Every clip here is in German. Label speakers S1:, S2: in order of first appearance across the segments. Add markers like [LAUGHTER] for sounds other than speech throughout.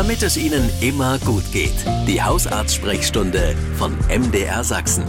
S1: damit es Ihnen immer gut geht. Die Hausarzt-Sprechstunde von MDR Sachsen.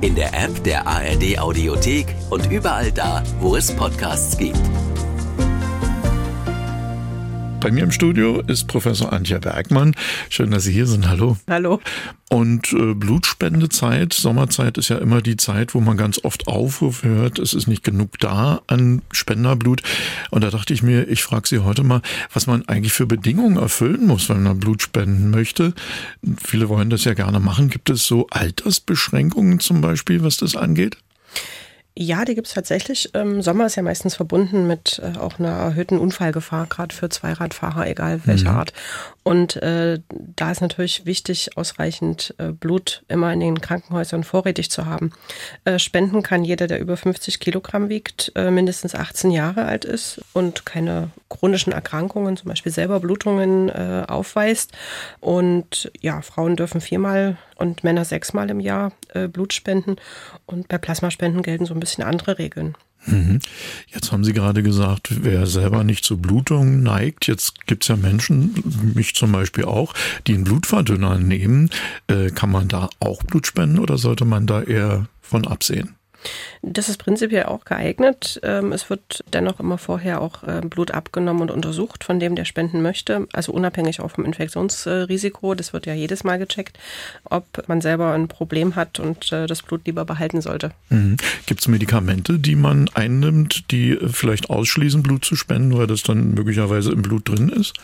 S1: In der App der ARD Audiothek und überall da, wo es Podcasts gibt.
S2: Bei mir im Studio ist Professor Antje Bergmann. Schön, dass Sie hier sind. Hallo.
S3: Hallo.
S2: Und äh, Blutspendezeit, Sommerzeit ist ja immer die Zeit, wo man ganz oft Aufrufe hört, es ist nicht genug da an Spenderblut. Und da dachte ich mir, ich frage Sie heute mal, was man eigentlich für Bedingungen erfüllen muss, wenn man Blut spenden möchte. Viele wollen das ja gerne machen. Gibt es so Altersbeschränkungen zum Beispiel, was das angeht?
S3: Ja, die gibt es tatsächlich. Ähm, Sommer ist ja meistens verbunden mit äh, auch einer erhöhten Unfallgefahr, gerade für Zweiradfahrer, egal welcher mhm. Art. Und äh, da ist natürlich wichtig, ausreichend äh, Blut immer in den Krankenhäusern vorrätig zu haben. Äh, spenden kann jeder, der über 50 Kilogramm wiegt, äh, mindestens 18 Jahre alt ist und keine chronischen Erkrankungen, zum Beispiel selber Blutungen äh, aufweist. Und ja, Frauen dürfen viermal und Männer sechsmal im Jahr äh, Blut spenden. Und bei Plasmaspenden gelten so ein bisschen andere Regeln.
S2: Mhm. Jetzt haben Sie gerade gesagt, wer selber nicht zu Blutungen neigt. Jetzt gibt es ja Menschen, mich zum Beispiel auch, die einen Blutverdünner nehmen. Äh, kann man da auch Blut spenden oder sollte man da eher von absehen?
S3: Das ist prinzipiell auch geeignet. Ähm, es wird dennoch immer vorher auch ähm, Blut abgenommen und untersucht von dem, der spenden möchte. Also unabhängig auch vom Infektionsrisiko. Das wird ja jedes Mal gecheckt, ob man selber ein Problem hat und äh, das Blut lieber behalten sollte.
S2: Mhm. Gibt es Medikamente, die man einnimmt, die vielleicht ausschließen, Blut zu spenden, weil das dann möglicherweise im Blut drin ist?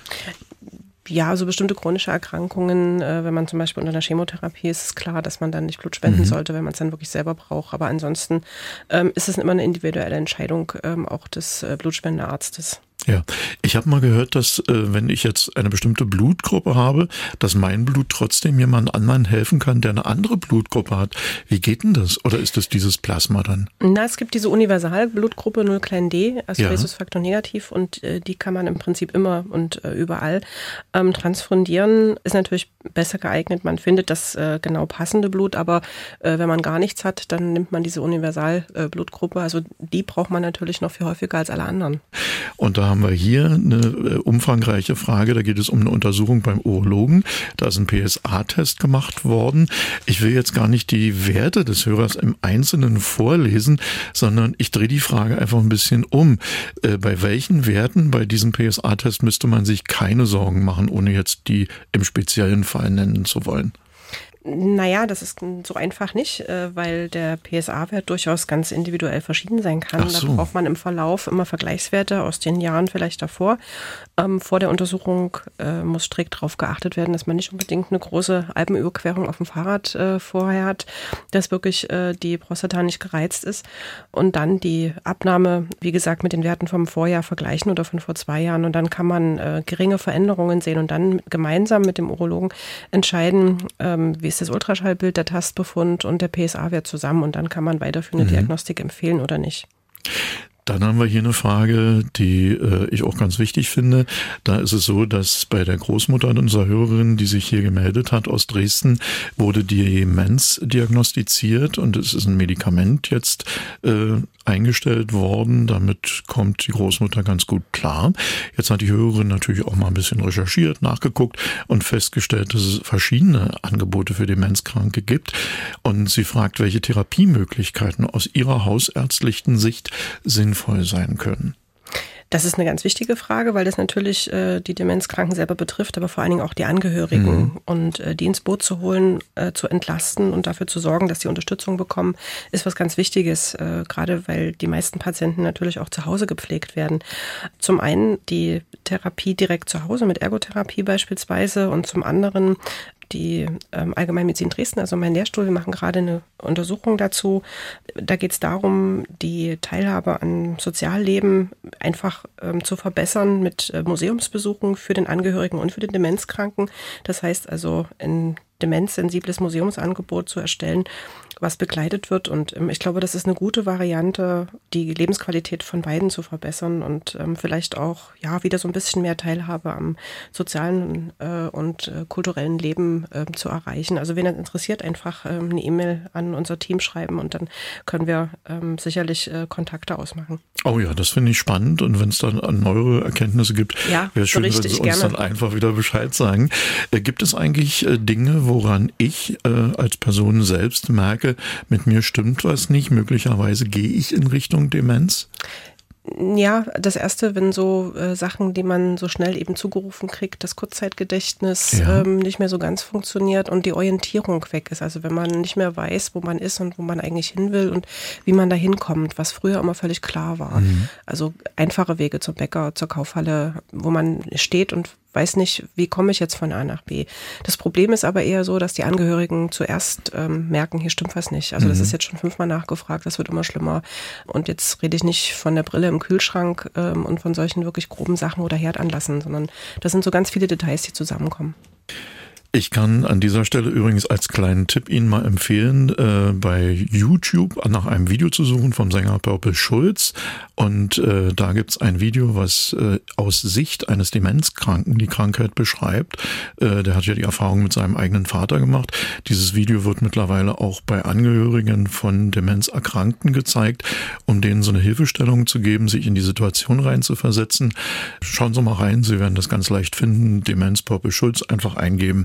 S3: Ja, so bestimmte chronische Erkrankungen, äh, wenn man zum Beispiel unter einer Chemotherapie ist, ist klar, dass man dann nicht Blut spenden mhm. sollte, wenn man es dann wirklich selber braucht. Aber ansonsten ähm, ist es immer eine individuelle Entscheidung ähm, auch des äh, Blutspendearztes.
S2: Ja, ich habe mal gehört, dass äh, wenn ich jetzt eine bestimmte Blutgruppe habe, dass mein Blut trotzdem jemand anderen helfen kann, der eine andere Blutgruppe hat. Wie geht denn das? Oder ist das dieses Plasma dann?
S3: Na, es gibt diese Universalblutgruppe 0 klein d, also ja. Rhesusfaktor negativ und äh, die kann man im Prinzip immer und äh, überall ähm, transfundieren. Ist natürlich besser geeignet. Man findet das äh, genau passende Blut, aber äh, wenn man gar nichts hat, dann nimmt man diese Universalblutgruppe. also die braucht man natürlich noch viel häufiger als alle anderen.
S2: Und da haben wir hier eine äh, umfangreiche Frage. Da geht es um eine Untersuchung beim Urologen. Da ist ein PSA-Test gemacht worden. Ich will jetzt gar nicht die Werte des Hörers im Einzelnen vorlesen, sondern ich drehe die Frage einfach ein bisschen um. Äh, bei welchen Werten bei diesem PSA-Test müsste man sich keine Sorgen machen, ohne jetzt die im speziellen Fall nennen zu wollen?
S3: Naja, das ist so einfach nicht, äh, weil der PSA-Wert durchaus ganz individuell verschieden sein kann. So. Da braucht man im Verlauf immer Vergleichswerte aus den Jahren vielleicht davor. Ähm, vor der Untersuchung äh, muss strikt darauf geachtet werden, dass man nicht unbedingt eine große Alpenüberquerung auf dem Fahrrad äh, vorher hat, dass wirklich die Prostata nicht gereizt ist. Und dann die Abnahme, wie gesagt, mit den Werten vom Vorjahr vergleichen oder von vor zwei Jahren. Und dann kann man geringe Veränderungen sehen und dann gemeinsam mit dem Urologen entscheiden, ähm, wie ist das Ultraschallbild, der Tastbefund und der PSA-Wert zusammen und dann kann man weiterführende mhm. Diagnostik empfehlen oder nicht.
S2: Dann haben wir hier eine Frage, die äh, ich auch ganz wichtig finde. Da ist es so, dass bei der Großmutter unserer Hörerin, die sich hier gemeldet hat aus Dresden, wurde Demenz diagnostiziert und es ist ein Medikament jetzt äh, eingestellt worden. Damit kommt die Großmutter ganz gut klar. Jetzt hat die Hörerin natürlich auch mal ein bisschen recherchiert, nachgeguckt und festgestellt, dass es verschiedene Angebote für Demenzkranke gibt. Und sie fragt, welche Therapiemöglichkeiten aus ihrer hausärztlichen Sicht sinnvoll sinnvoll sein können?
S3: Das ist eine ganz wichtige Frage, weil das natürlich äh, die Demenzkranken selber betrifft, aber vor allen Dingen auch die Angehörigen. Mhm. Und äh, die ins Boot zu holen, äh, zu entlasten und dafür zu sorgen, dass die Unterstützung bekommen, ist was ganz Wichtiges, äh, gerade weil die meisten Patienten natürlich auch zu Hause gepflegt werden. Zum einen die Therapie direkt zu Hause mit Ergotherapie beispielsweise und zum anderen die ähm, Allgemeinmedizin Dresden, also mein Lehrstuhl, wir machen gerade eine Untersuchung dazu. Da geht es darum, die Teilhabe an Sozialleben einfach ähm, zu verbessern mit äh, Museumsbesuchen für den Angehörigen und für den Demenzkranken. Das heißt also in demenzsensibles Museumsangebot zu erstellen, was begleitet wird. Und ähm, ich glaube, das ist eine gute Variante, die Lebensqualität von beiden zu verbessern und ähm, vielleicht auch ja wieder so ein bisschen mehr Teilhabe am sozialen äh, und äh, kulturellen Leben äh, zu erreichen. Also wen das interessiert, einfach ähm, eine E-Mail an unser Team schreiben und dann können wir ähm, sicherlich äh, Kontakte ausmachen.
S2: Oh ja, das finde ich spannend und wenn es dann neuere Erkenntnisse gibt,
S3: ja,
S2: wäre es schön, wenn Sie uns gerne. dann einfach wieder Bescheid sagen. Äh, gibt es eigentlich äh, Dinge, woran ich als Person selbst merke, merke, mit mir stimmt was nicht, möglicherweise gehe ich in Richtung Demenz?
S3: Ja, das erste, wenn so äh, Sachen, die man so schnell eben zugerufen kriegt, das Kurzzeitgedächtnis ja. ähm, nicht mehr so ganz funktioniert und die Orientierung weg ist. Also wenn man nicht mehr weiß, wo man ist und wo man eigentlich hin will und wie man da hinkommt, was früher immer völlig klar war. Mhm. Also einfache Wege zum Bäcker, zur Kaufhalle, wo man steht und weiß nicht, wie komme ich jetzt von A nach B. Das Problem ist aber eher so, dass die Angehörigen zuerst ähm, merken, hier stimmt was nicht. Also mhm. das ist jetzt schon fünfmal nachgefragt, das wird immer schlimmer. Und jetzt rede ich nicht von der Brille im Kühlschrank ähm, und von solchen wirklich groben Sachen oder Herd anlassen, sondern das sind so ganz viele Details, die zusammenkommen.
S2: Ich kann an dieser Stelle übrigens als kleinen Tipp Ihnen mal empfehlen, äh, bei YouTube nach einem Video zu suchen vom Sänger Purple Schulz. Und äh, da gibt's ein Video, was äh, aus Sicht eines Demenzkranken die Krankheit beschreibt. Äh, der hat ja die Erfahrung mit seinem eigenen Vater gemacht. Dieses Video wird mittlerweile auch bei Angehörigen von Demenzerkrankten gezeigt, um denen so eine Hilfestellung zu geben, sich in die Situation reinzuversetzen. Schauen Sie mal rein, Sie werden das ganz leicht finden. Demenz Purple Schulz einfach eingeben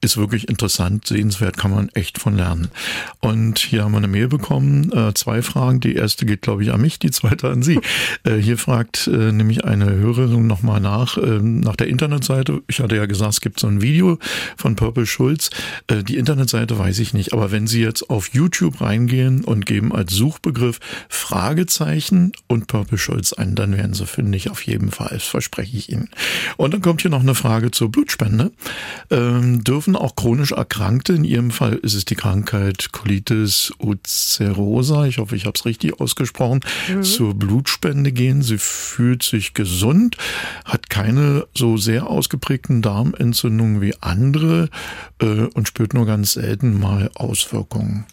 S2: ist wirklich interessant, sehenswert, kann man echt von lernen. Und hier haben wir eine Mail bekommen, äh, zwei Fragen. Die erste geht, glaube ich, an mich, die zweite an Sie. Äh, hier fragt äh, nämlich eine Hörerin nochmal nach, äh, nach der Internetseite. Ich hatte ja gesagt, es gibt so ein Video von Purple Schulz. Die Internetseite weiß ich nicht, aber wenn Sie jetzt auf YouTube reingehen und geben als Suchbegriff Fragezeichen und Purple Schulz ein, dann werden Sie fündig auf jeden Fall, das verspreche ich Ihnen. Und dann kommt hier noch eine Frage zur Blutspende. Ähm, dürfen dürfen auch chronisch Erkrankte, in Ihrem Fall ist es die Krankheit Colitis ulcerosa, ich hoffe, ich habe es richtig ausgesprochen, mhm. zur Blutspende gehen. Sie fühlt sich gesund, hat keine so sehr ausgeprägten Darmentzündungen wie andere äh, und spürt nur ganz selten mal Auswirkungen.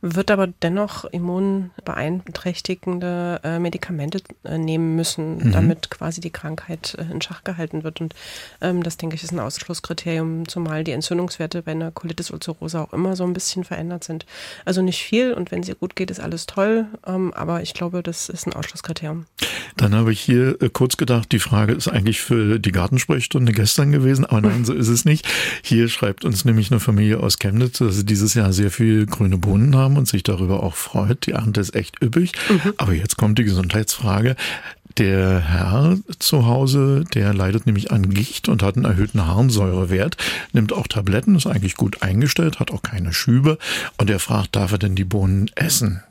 S3: Wird aber dennoch immunbeeinträchtigende äh, Medikamente äh, nehmen müssen, mhm. damit quasi die Krankheit äh, in Schach gehalten wird. Und ähm, das, denke ich, ist ein Ausschlusskriterium, zumal die Entzündungswerte bei einer Colitis ulcerosa auch immer so ein bisschen verändert sind. Also nicht viel und wenn es ihr gut geht, ist alles toll, ähm, aber ich glaube, das ist ein Ausschlusskriterium.
S2: Dann habe ich hier äh, kurz gedacht, die Frage ist eigentlich für die Gartensprechstunde gestern gewesen, aber nein, so ist es nicht. Hier schreibt uns nämlich eine Familie aus Chemnitz, dass sie dieses Jahr sehr viel grüne Bohnen haben und sich darüber auch freut. Die Ernte ist echt üppig. Mhm. Aber jetzt kommt die Gesundheitsfrage. Der Herr zu Hause, der leidet nämlich an Gicht und hat einen erhöhten Harnsäurewert, nimmt auch Tabletten, ist eigentlich gut eingestellt, hat auch keine Schübe und er fragt, darf er denn die Bohnen essen?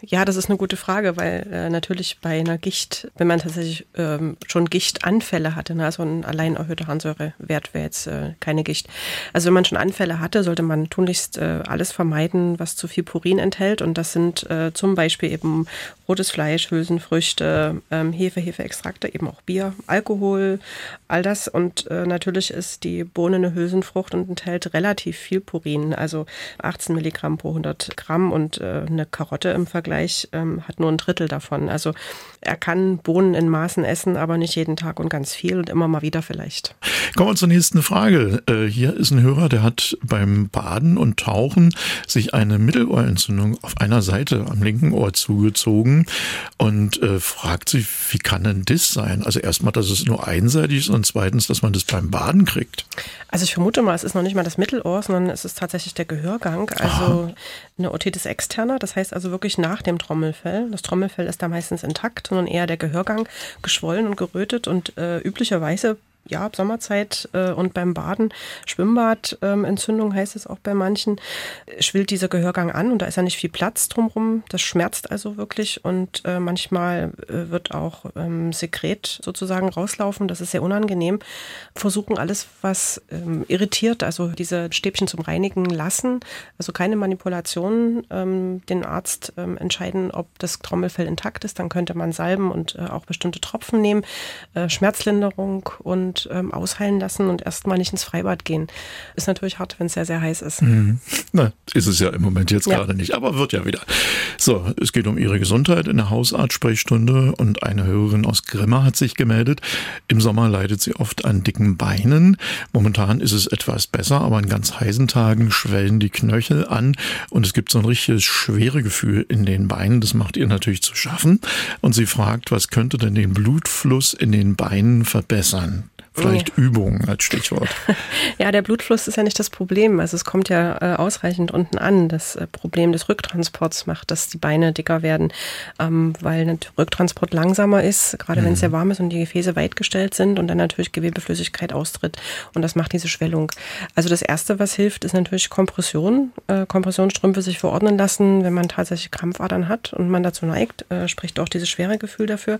S3: Ja, das ist eine gute Frage, weil äh, natürlich bei einer Gicht, wenn man tatsächlich ähm, schon Gichtanfälle hatte, ne, also ein allein erhöhter Harnsäurewert wäre jetzt äh, keine Gicht. Also wenn man schon Anfälle hatte, sollte man tunlichst äh, alles vermeiden, was zu viel Purin enthält. Und das sind äh, zum Beispiel eben rotes Fleisch, Hülsenfrüchte, ähm, Hefe, Hefeextrakte, eben auch Bier, Alkohol, all das. Und äh, natürlich ist die Bohne eine Hülsenfrucht und enthält relativ viel Purin, also 18 Milligramm pro 100 Gramm und äh, eine Karotte im Vergleich ähm, hat nur ein Drittel davon. Also er kann Bohnen in Maßen essen, aber nicht jeden Tag und ganz viel und immer mal wieder vielleicht.
S2: Kommen wir zur nächsten Frage. Äh, hier ist ein Hörer, der hat beim Baden und Tauchen sich eine Mittelohrentzündung auf einer Seite am linken Ohr zugezogen und äh, fragt sich, wie kann denn das sein? Also erstmal, dass es nur einseitig ist und zweitens, dass man das beim Baden kriegt.
S3: Also ich vermute mal, es ist noch nicht mal das Mittelohr, sondern es ist tatsächlich der Gehörgang. Also Aha. eine Otitis externa, das heißt also wirklich nach dem Trommelfell. Das Trommelfell ist da meistens intakt, sondern eher der Gehörgang geschwollen und gerötet und äh, üblicherweise ja, Sommerzeit äh, und beim Baden, Schwimmbad-Entzündung ähm, heißt es auch bei manchen, schwillt dieser Gehörgang an und da ist ja nicht viel Platz drumherum. Das schmerzt also wirklich und äh, manchmal äh, wird auch ähm, Sekret sozusagen rauslaufen. Das ist sehr unangenehm. Versuchen alles, was ähm, irritiert, also diese Stäbchen zum Reinigen lassen. Also keine Manipulationen. Ähm, den Arzt ähm, entscheiden, ob das Trommelfell intakt ist. Dann könnte man salben und äh, auch bestimmte Tropfen nehmen. Äh, Schmerzlinderung und und ähm, ausheilen lassen und erstmal nicht ins Freibad gehen. Ist natürlich hart, wenn es sehr, sehr heiß ist.
S2: Mhm. Na, ist es ja im Moment jetzt ja. gerade nicht, aber wird ja wieder. So, es geht um Ihre Gesundheit in der Hausarzt-Sprechstunde und eine Hörerin aus Grimma hat sich gemeldet. Im Sommer leidet sie oft an dicken Beinen. Momentan ist es etwas besser, aber an ganz heißen Tagen schwellen die Knöchel an und es gibt so ein richtiges schwere Gefühl in den Beinen. Das macht ihr natürlich zu schaffen. Und sie fragt, was könnte denn den Blutfluss in den Beinen verbessern? Vielleicht ja. Übungen als Stichwort. [LAUGHS]
S3: Ja, der Blutfluss ist ja nicht das Problem. Also es kommt ja äh, ausreichend unten an. Das äh, Problem des Rücktransports macht, dass die Beine dicker werden, ähm, weil der Rücktransport langsamer ist, gerade mhm. wenn es sehr warm ist und die Gefäße weit gestellt sind und dann natürlich Gewebeflüssigkeit austritt. Und das macht diese Schwellung. Also das Erste, was hilft, ist natürlich Kompression. Äh, Kompressionsstrümpfe sich verordnen lassen, wenn man tatsächlich Krampfadern hat und man dazu neigt, äh, spricht auch dieses schwere Gefühl dafür.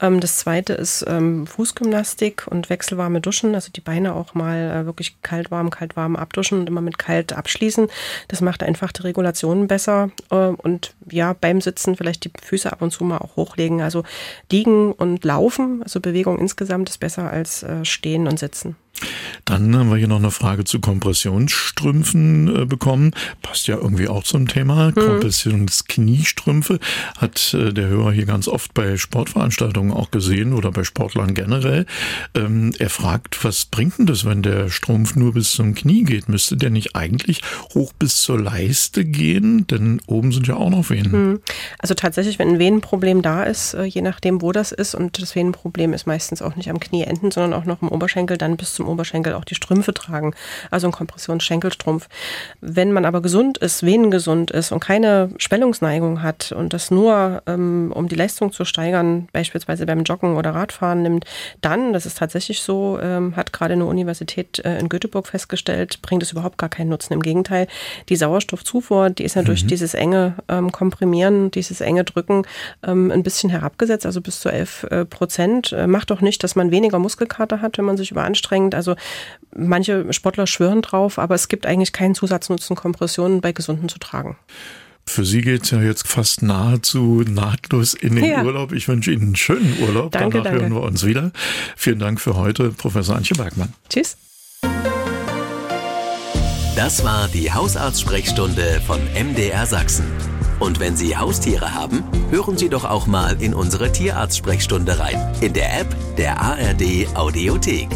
S3: Ähm, das zweite ist ähm, Fußgymnastik und wechselwarme Duschen, also die Beine auch mal äh, wirklich kalt, warm, kalt, warm abduschen und immer mit kalt abschließen. Das macht einfach die Regulationen besser äh, und ja, beim Sitzen vielleicht die Füße ab und zu mal auch hochlegen. Also liegen und laufen, also Bewegung insgesamt ist besser als äh, stehen und sitzen.
S2: Dann haben wir hier noch eine Frage zu Kompressionsstrümpfen äh, bekommen. Passt ja irgendwie auch zum Thema. Mhm. Kompressionskniestrümpfe hat äh, der Hörer hier ganz oft bei Sportveranstaltungen auch gesehen oder bei Sportlern generell. Ähm, er fragt, was bringt denn das, wenn der Strumpf nur bis zum Knie geht? Müsste der nicht eigentlich hoch bis zur Leiste gehen? Denn oben sind ja auch noch Venen. Mhm.
S3: Also tatsächlich, wenn ein Venenproblem da ist, äh, je nachdem, wo das ist, und das Venenproblem ist meistens auch nicht am Knieenden, sondern auch noch im Oberschenkel, dann bis zum Oberschenkel auch die Strümpfe tragen, also ein Kompressionsschenkelstrumpf. Wenn man aber gesund ist, venengesund ist und keine Schwellungsneigung hat und das nur, ähm, um die Leistung zu steigern, beispielsweise beim Joggen oder Radfahren nimmt, dann, das ist tatsächlich so, ähm, hat gerade eine Universität äh, in Göteborg festgestellt, bringt es überhaupt gar keinen Nutzen. Im Gegenteil, die Sauerstoffzufuhr, die ist ja mhm. durch dieses enge ähm, Komprimieren, dieses enge Drücken ähm, ein bisschen herabgesetzt, also bis zu 11 äh, Prozent. Äh, macht doch nicht, dass man weniger Muskelkater hat, wenn man sich überanstrengt. Also manche Sportler schwören drauf, aber es gibt eigentlich keinen Zusatznutzen, Kompressionen bei Gesunden zu tragen.
S2: Für Sie geht es ja jetzt fast nahezu nahtlos in den ja. Urlaub. Ich wünsche Ihnen einen schönen Urlaub. Danke, Danach danke. hören wir uns wieder. Vielen Dank für heute, Professor Antje Bergmann.
S3: Tschüss.
S1: Das war die Hausarzt-Sprechstunde von MDR Sachsen. Und wenn Sie Haustiere haben, hören Sie doch auch mal in unsere Tierarzt-Sprechstunde rein. In der App der ARD Audiothek.